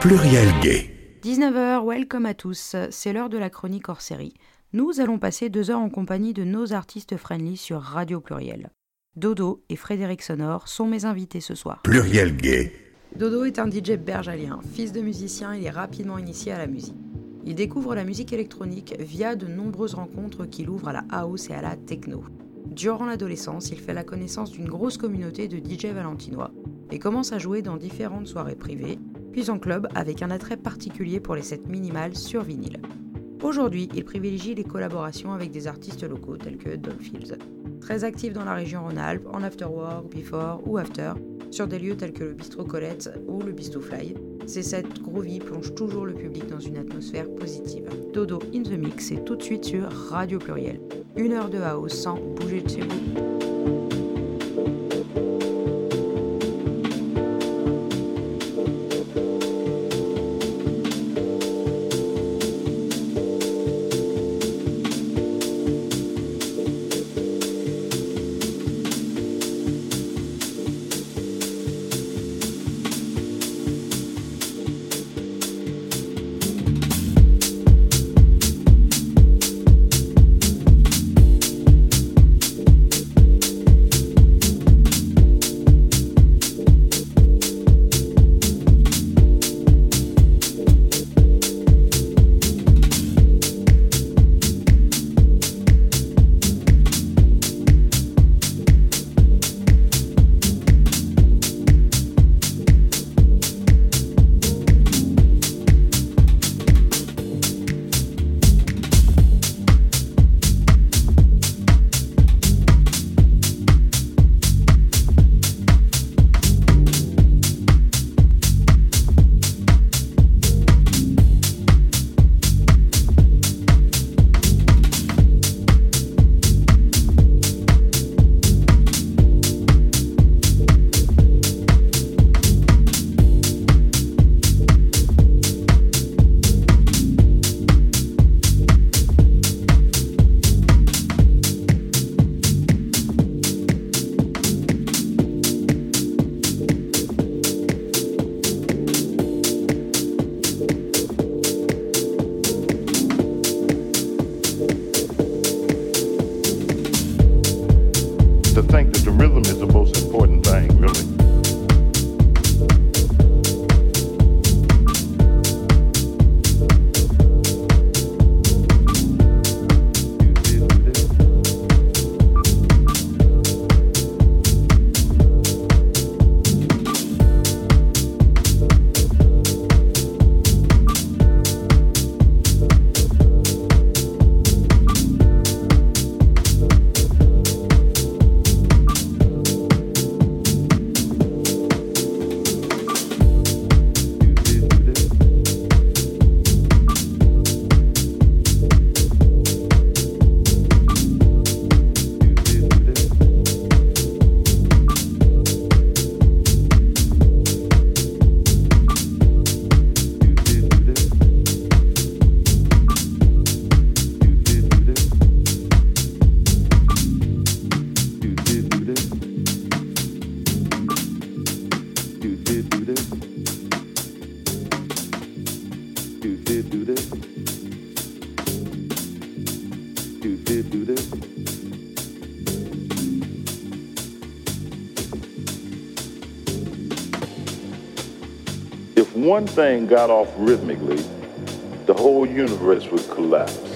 Pluriel Gay. 19h, welcome à tous. C'est l'heure de la chronique hors série. Nous allons passer deux heures en compagnie de nos artistes friendly sur Radio Pluriel. Dodo et Frédéric Sonore sont mes invités ce soir. Pluriel Gay. Dodo est un DJ bergalien. Fils de musicien, il est rapidement initié à la musique. Il découvre la musique électronique via de nombreuses rencontres qu'il ouvre à la house et à la techno. Durant l'adolescence, il fait la connaissance d'une grosse communauté de DJ valentinois et commence à jouer dans différentes soirées privées, puis en club avec un attrait particulier pour les sets minimales sur vinyle. Aujourd'hui, il privilégie les collaborations avec des artistes locaux tels que Fields. Très actif dans la région Rhône-Alpes, en afterwork, before ou after, sur des lieux tels que le Bistro Colette ou le Bistro Fly, ces sets groovy plongent toujours le public dans une atmosphère positive. Dodo in the Mix est tout de suite sur Radio Pluriel. Une heure de house sans bouger de chez. One thing got off rhythmically, the whole universe would collapse.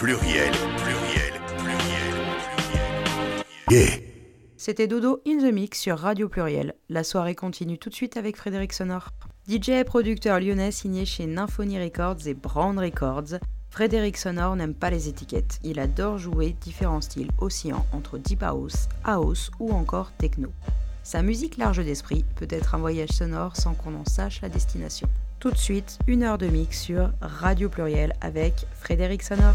Pluriel, pluriel, pluriel, pluriel, pluriel. C'était Dodo in the Mix sur Radio Pluriel. La soirée continue tout de suite avec Frédéric Sonor. DJ et producteur lyonnais signé chez Nymphonie Records et Brand Records, Frédéric Sonor n'aime pas les étiquettes. Il adore jouer différents styles oscillant entre deep house, house ou encore techno. Sa musique large d'esprit peut être un voyage sonore sans qu'on en sache la destination. Tout de suite, une heure de mix sur Radio Pluriel avec Frédéric Sonor.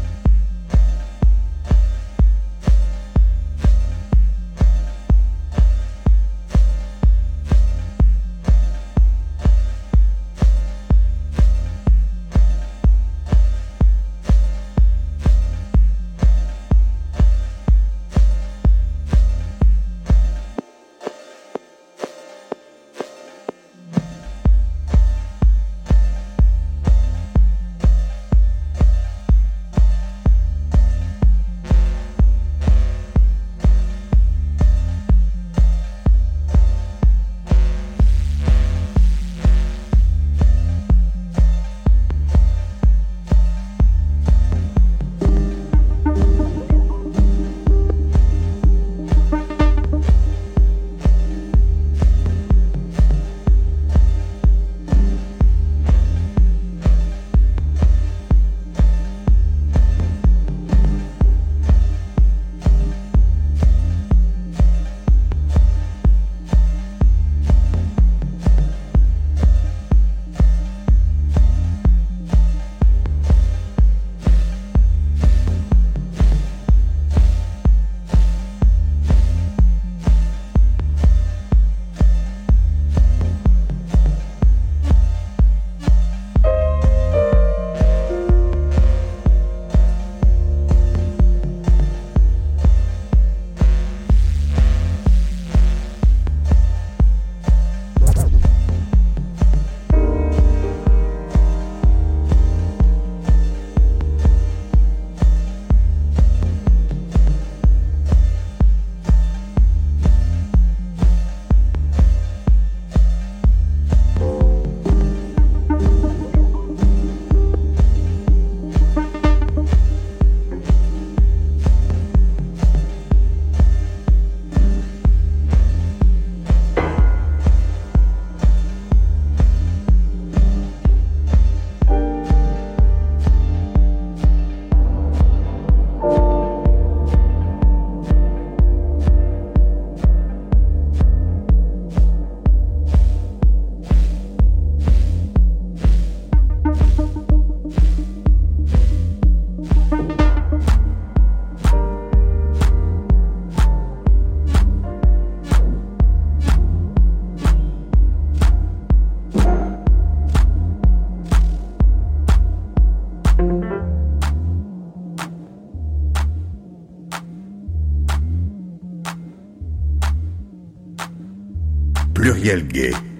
Pluriel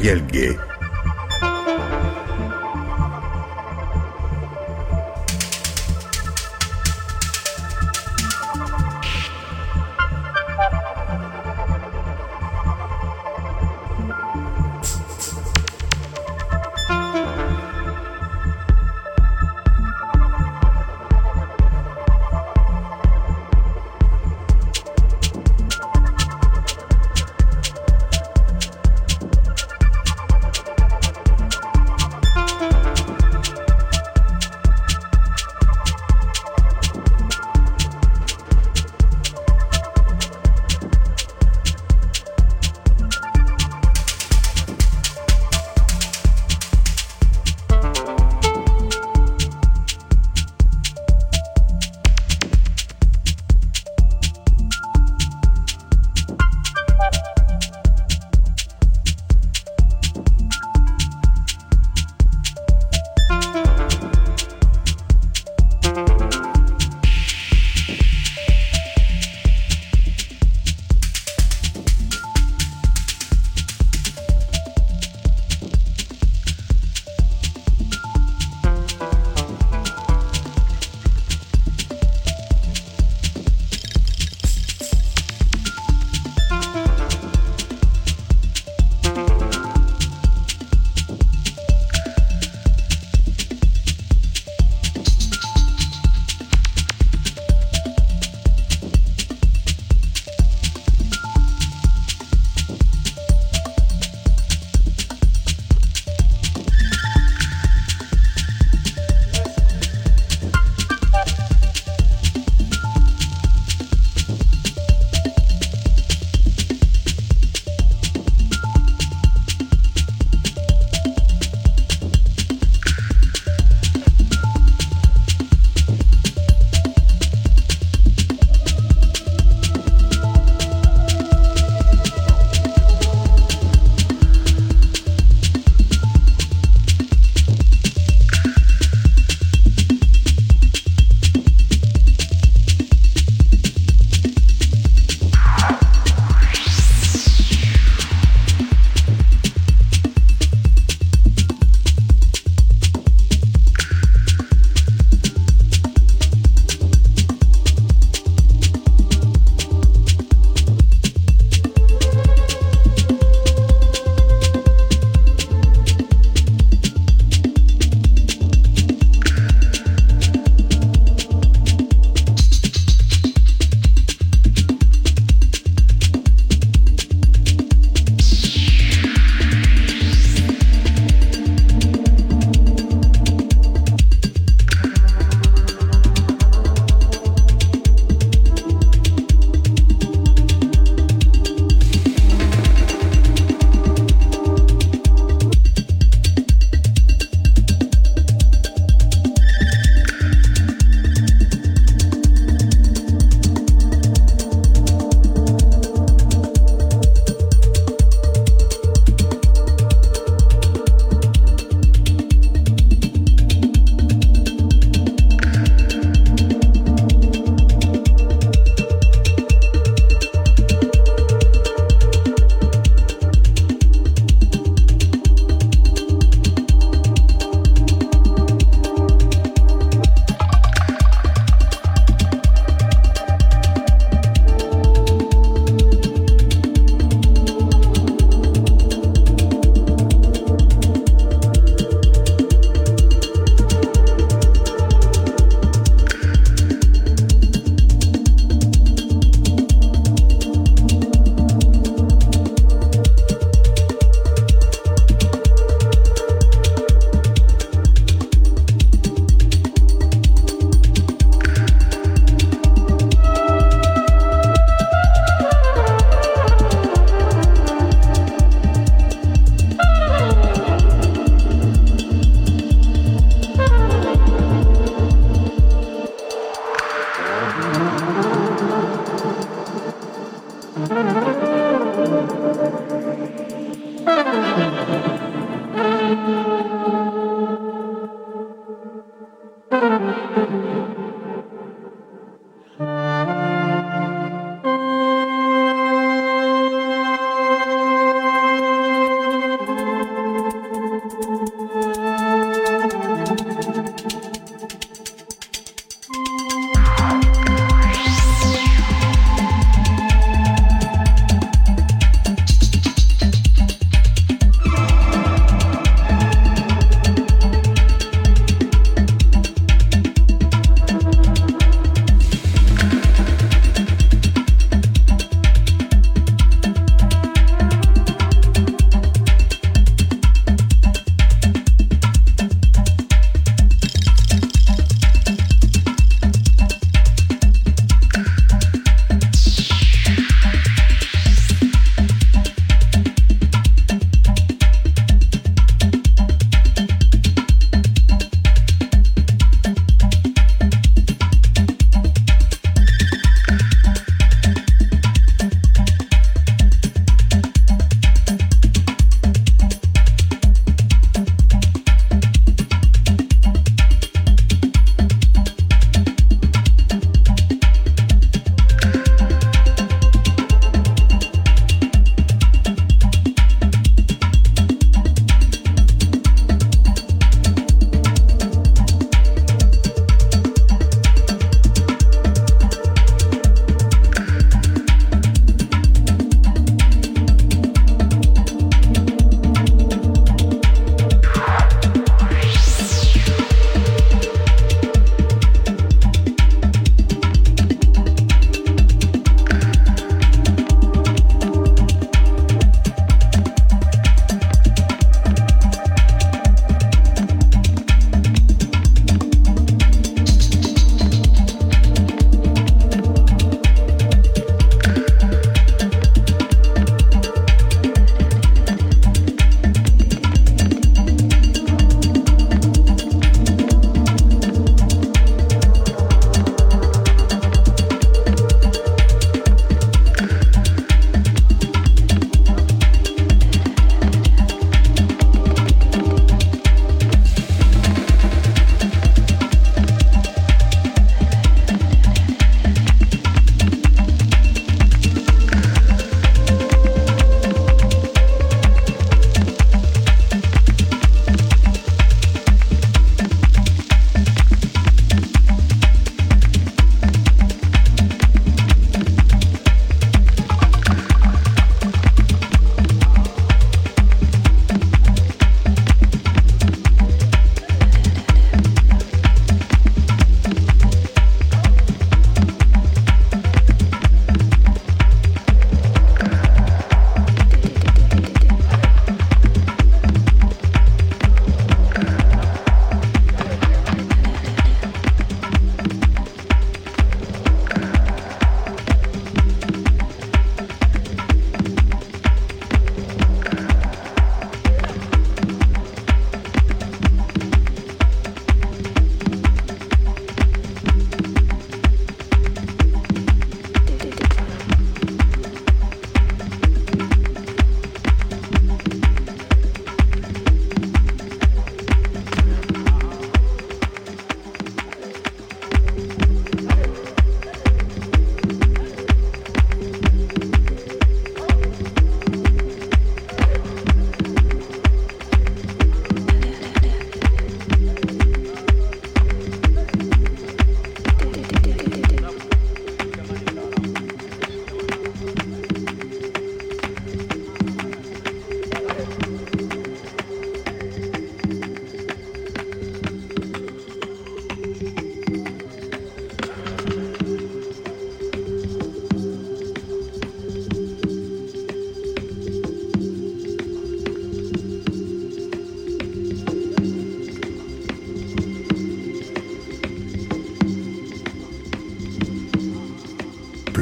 Pluriel Gay.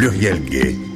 Pluriel gay.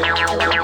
love.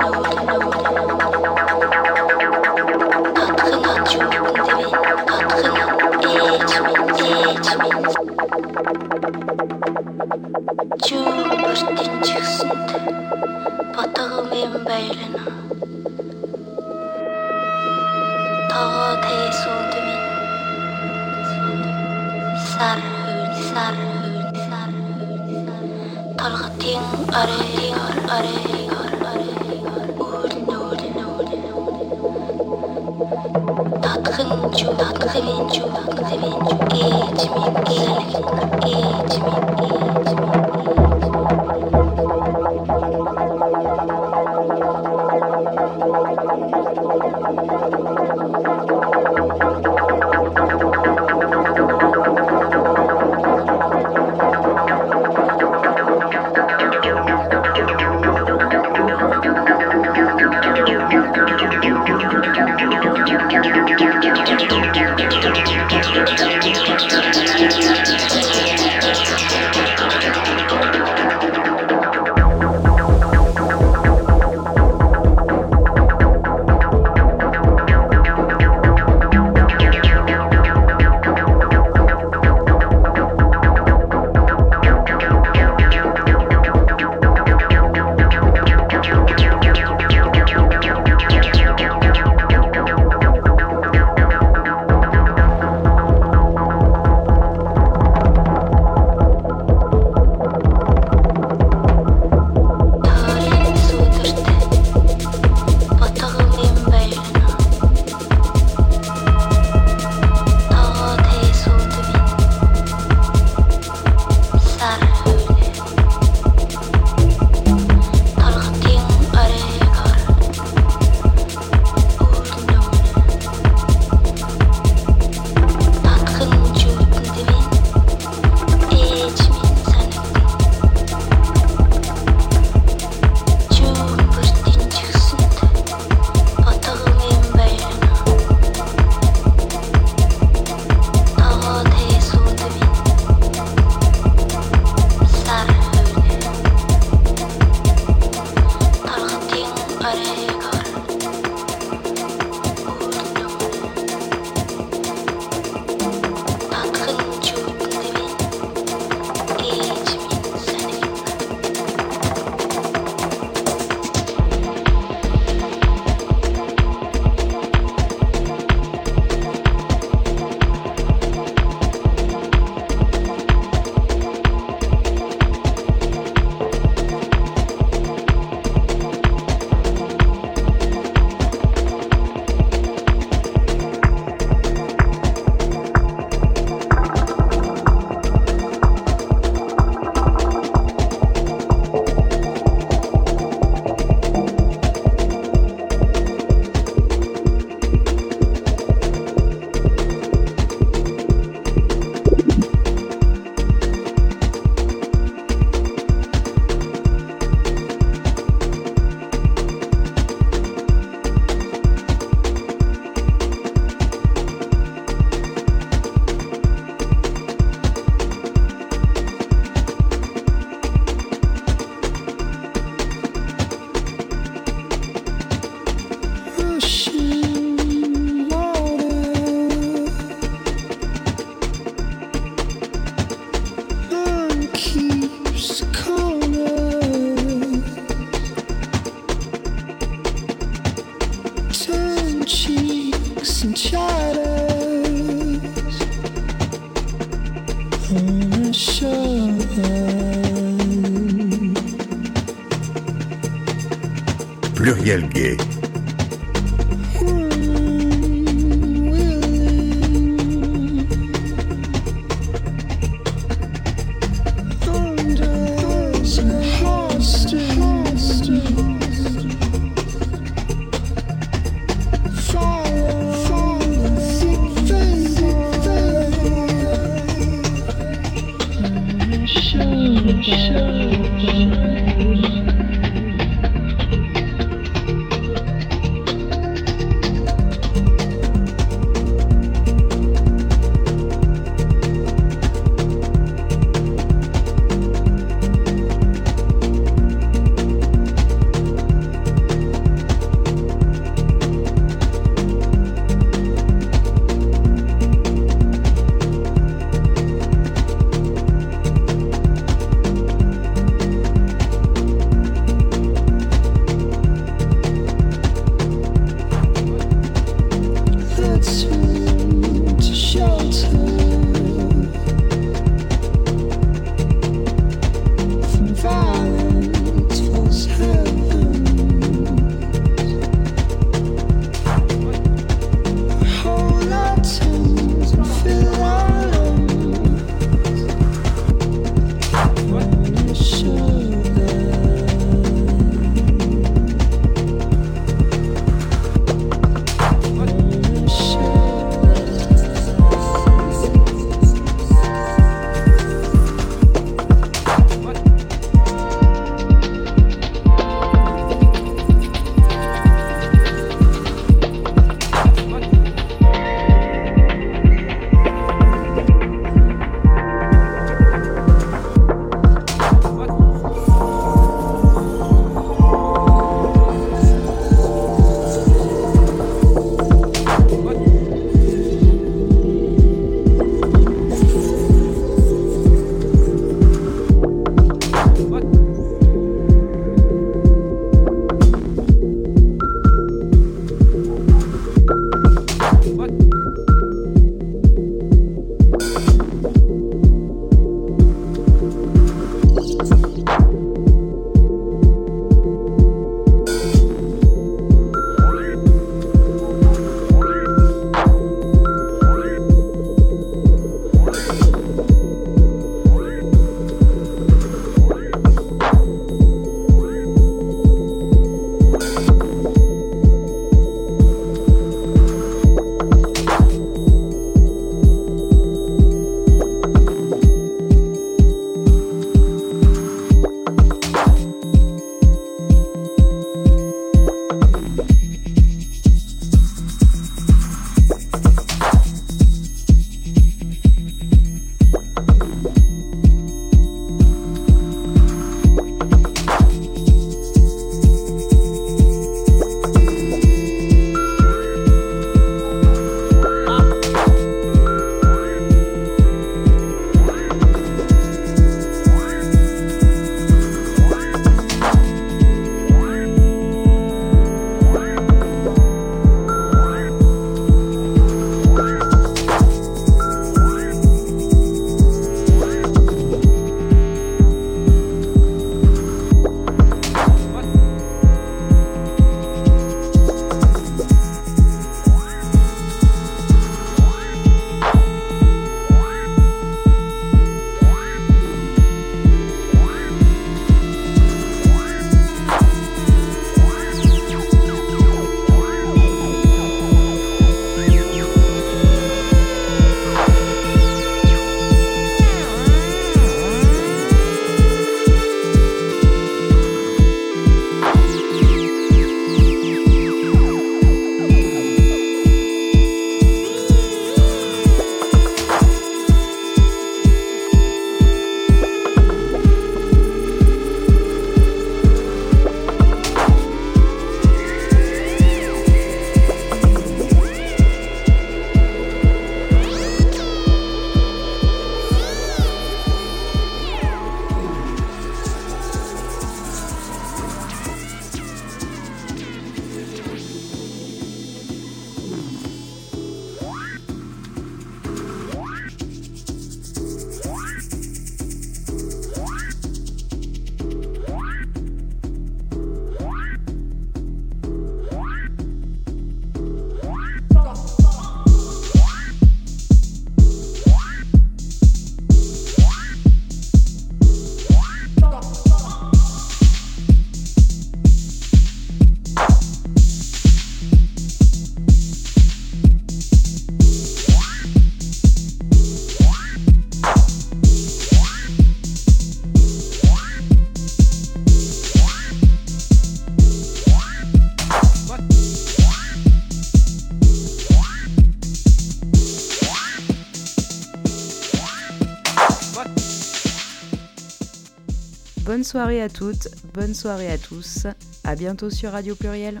Bonne soirée à toutes, bonne soirée à tous. À bientôt sur Radio Pluriel.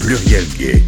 Pluriel Gay.